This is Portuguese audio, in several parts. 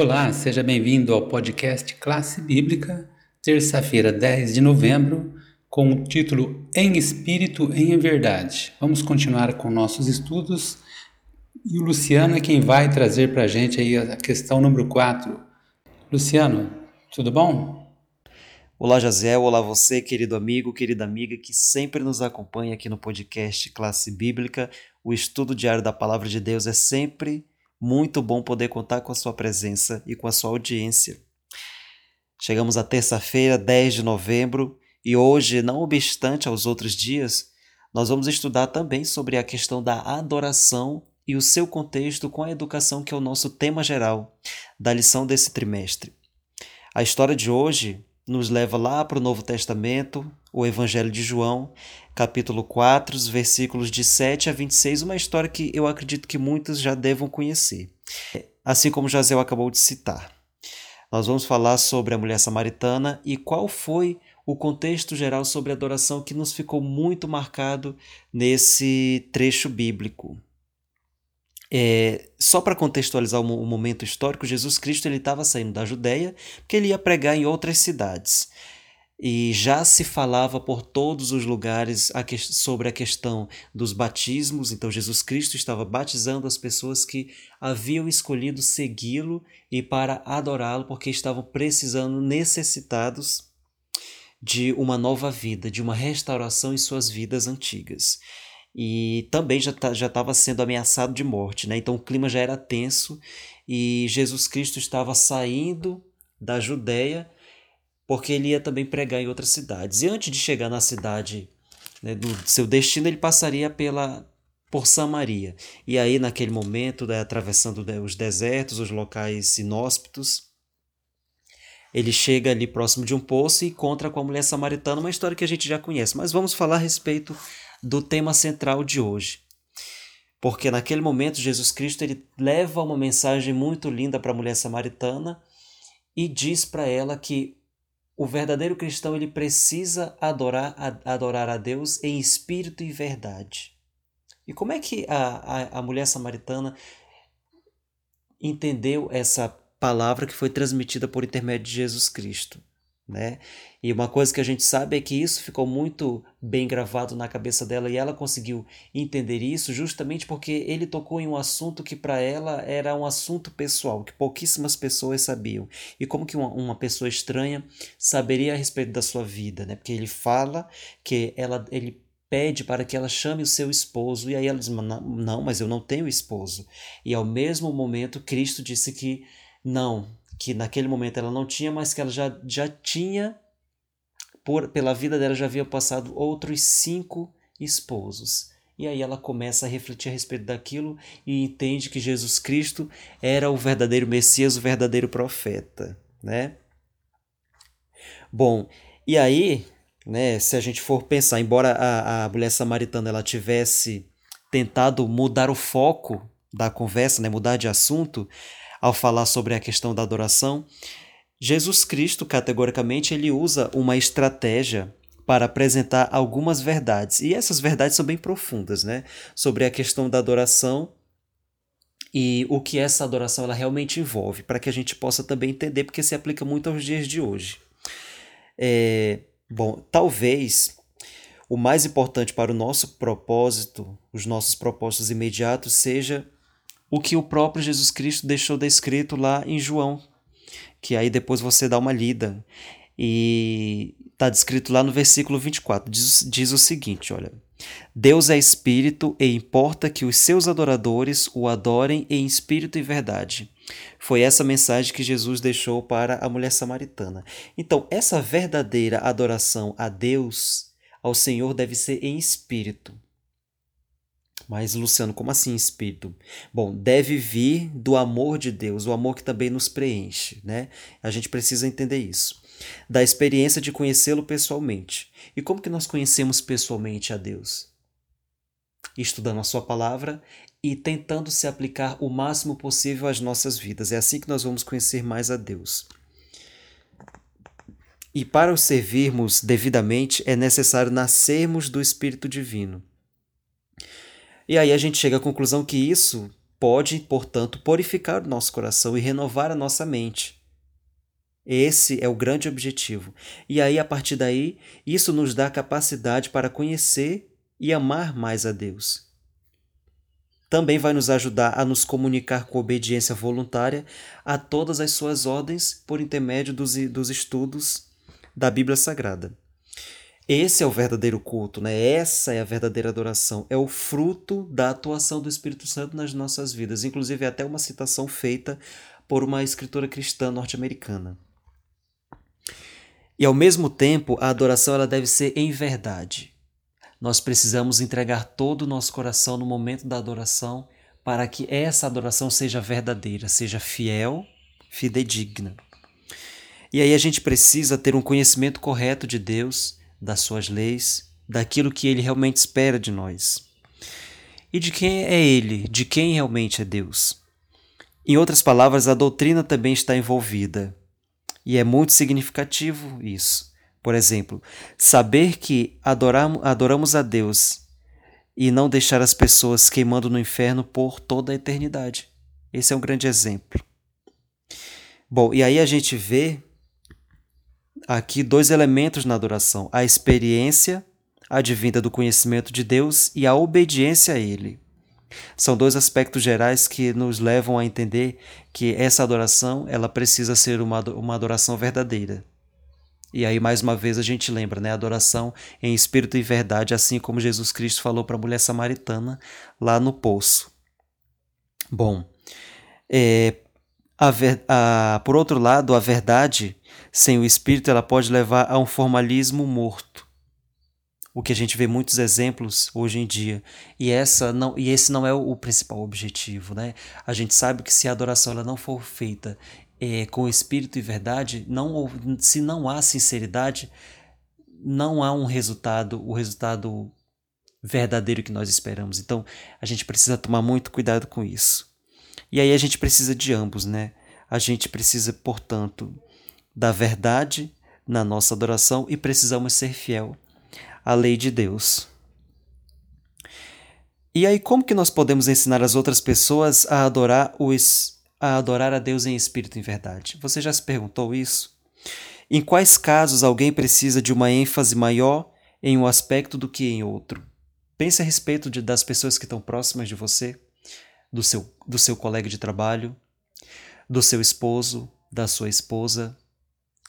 Olá, seja bem-vindo ao podcast Classe Bíblica, terça-feira, 10 de novembro, com o título Em Espírito em Verdade. Vamos continuar com nossos estudos e o Luciano é quem vai trazer para a gente aí a questão número 4. Luciano, tudo bom? Olá, Jaziel. Olá, você, querido amigo, querida amiga que sempre nos acompanha aqui no podcast Classe Bíblica. O estudo diário da Palavra de Deus é sempre muito bom poder contar com a sua presença e com a sua audiência. Chegamos à terça-feira, 10 de novembro, e hoje, não obstante aos outros dias, nós vamos estudar também sobre a questão da adoração e o seu contexto com a educação, que é o nosso tema geral da lição desse trimestre. A história de hoje nos leva lá para o Novo Testamento, o Evangelho de João, capítulo 4, versículos de 7 a 26, uma história que eu acredito que muitos já devam conhecer, assim como Jazel acabou de citar. Nós vamos falar sobre a mulher samaritana e qual foi o contexto geral sobre a adoração que nos ficou muito marcado nesse trecho bíblico. É, só para contextualizar o, o, momento histórico, Jesus Cristo ele estava saindo da Judéia porque ele ia pregar em outras cidades e já se falava por todos os lugares a que, sobre a questão dos batismos. Então, Jesus Cristo estava batizando as pessoas que haviam escolhido segui-lo e para adorá-lo, porque estavam precisando, necessitados de uma nova vida, de uma restauração em suas vidas antigas. E também já tá, estava sendo ameaçado de morte, né? então o clima já era tenso e Jesus Cristo estava saindo da Judéia porque ele ia também pregar em outras cidades. E antes de chegar na cidade né, do seu destino, ele passaria pela por Samaria. E aí, naquele momento, né, atravessando os desertos, os locais inóspitos, ele chega ali próximo de um poço e encontra com a mulher samaritana, uma história que a gente já conhece. Mas vamos falar a respeito do tema central de hoje. Porque naquele momento Jesus Cristo ele leva uma mensagem muito linda para a mulher samaritana e diz para ela que o verdadeiro cristão ele precisa adorar adorar a Deus em espírito e verdade. E como é que a, a, a mulher samaritana entendeu essa palavra que foi transmitida por intermédio de Jesus Cristo? Né? E uma coisa que a gente sabe é que isso ficou muito bem gravado na cabeça dela e ela conseguiu entender isso justamente porque ele tocou em um assunto que para ela era um assunto pessoal, que pouquíssimas pessoas sabiam. E como que uma, uma pessoa estranha saberia a respeito da sua vida, né? Porque ele fala que ela ele pede para que ela chame o seu esposo e aí ela diz: "Não, mas eu não tenho esposo". E ao mesmo momento Cristo disse que não, que naquele momento ela não tinha, mas que ela já, já tinha, por, pela vida dela, já havia passado outros cinco esposos. E aí ela começa a refletir a respeito daquilo e entende que Jesus Cristo era o verdadeiro Messias, o verdadeiro profeta, né? Bom, e aí, né, se a gente for pensar, embora a, a mulher samaritana ela tivesse tentado mudar o foco da conversa, né, mudar de assunto, ao falar sobre a questão da adoração, Jesus Cristo, categoricamente, ele usa uma estratégia para apresentar algumas verdades. E essas verdades são bem profundas, né? Sobre a questão da adoração e o que essa adoração ela realmente envolve, para que a gente possa também entender, porque se aplica muito aos dias de hoje. É, bom, talvez o mais importante para o nosso propósito, os nossos propósitos imediatos, seja o que o próprio Jesus Cristo deixou descrito lá em João, que aí depois você dá uma lida. E está descrito lá no versículo 24, diz, diz o seguinte, olha: Deus é espírito e importa que os seus adoradores o adorem em espírito e verdade. Foi essa mensagem que Jesus deixou para a mulher samaritana. Então, essa verdadeira adoração a Deus, ao Senhor, deve ser em espírito. Mas, Luciano, como assim espírito? Bom, deve vir do amor de Deus, o amor que também nos preenche, né? A gente precisa entender isso. Da experiência de conhecê-lo pessoalmente. E como que nós conhecemos pessoalmente a Deus? Estudando a sua palavra e tentando se aplicar o máximo possível às nossas vidas. É assim que nós vamos conhecer mais a Deus. E para o servirmos devidamente é necessário nascermos do Espírito Divino. E aí a gente chega à conclusão que isso pode, portanto, purificar o nosso coração e renovar a nossa mente. Esse é o grande objetivo. E aí, a partir daí, isso nos dá capacidade para conhecer e amar mais a Deus. Também vai nos ajudar a nos comunicar com obediência voluntária a todas as suas ordens por intermédio dos, dos estudos da Bíblia Sagrada. Esse é o verdadeiro culto, né? Essa é a verdadeira adoração. É o fruto da atuação do Espírito Santo nas nossas vidas. Inclusive, é até uma citação feita por uma escritora cristã norte-americana. E ao mesmo tempo, a adoração ela deve ser em verdade. Nós precisamos entregar todo o nosso coração no momento da adoração para que essa adoração seja verdadeira, seja fiel, fidedigna. E aí a gente precisa ter um conhecimento correto de Deus das suas leis, daquilo que ele realmente espera de nós. E de quem é ele, de quem realmente é Deus. Em outras palavras, a doutrina também está envolvida. E é muito significativo isso. Por exemplo, saber que adoramos, a Deus e não deixar as pessoas queimando no inferno por toda a eternidade. Esse é um grande exemplo. Bom, e aí a gente vê aqui dois elementos na adoração: a experiência advinda do conhecimento de Deus e a obediência a Ele. São dois aspectos gerais que nos levam a entender que essa adoração ela precisa ser uma, uma adoração verdadeira. E aí, mais uma vez, a gente lembra, né? Adoração em espírito e verdade, assim como Jesus Cristo falou para a mulher samaritana lá no poço. Bom, é, a ver, a, por outro lado, a verdade sem o espírito ela pode levar a um formalismo morto. O que a gente vê muitos exemplos hoje em dia. E essa não e esse não é o, principal objetivo, né? A gente sabe que se a adoração ela não for feita é, com espírito e verdade, não se não há sinceridade, não há um resultado, o resultado verdadeiro que nós esperamos. Então, a gente precisa tomar muito cuidado com isso. E aí a gente precisa de ambos, né? A gente precisa, portanto, da verdade na nossa adoração e precisamos ser fiel à lei de Deus. E aí, como que nós podemos ensinar as outras pessoas a adorar, os, a adorar a Deus em espírito e em verdade? Você já se perguntou isso? Em quais casos alguém precisa de uma ênfase maior em um aspecto do que em outro? Pense a respeito de, das pessoas que estão próximas de você, do seu, do seu colega de trabalho, do seu esposo, da sua esposa,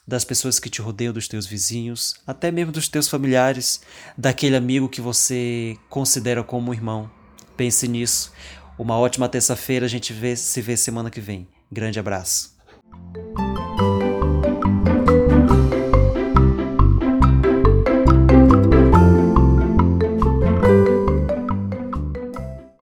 das pessoas que te rodeiam, dos teus vizinhos, até mesmo dos teus familiares, daquele amigo que você considera como irmão. Pense nisso. Uma ótima terça-feira, a gente vê, se vê semana que vem. Grande abraço.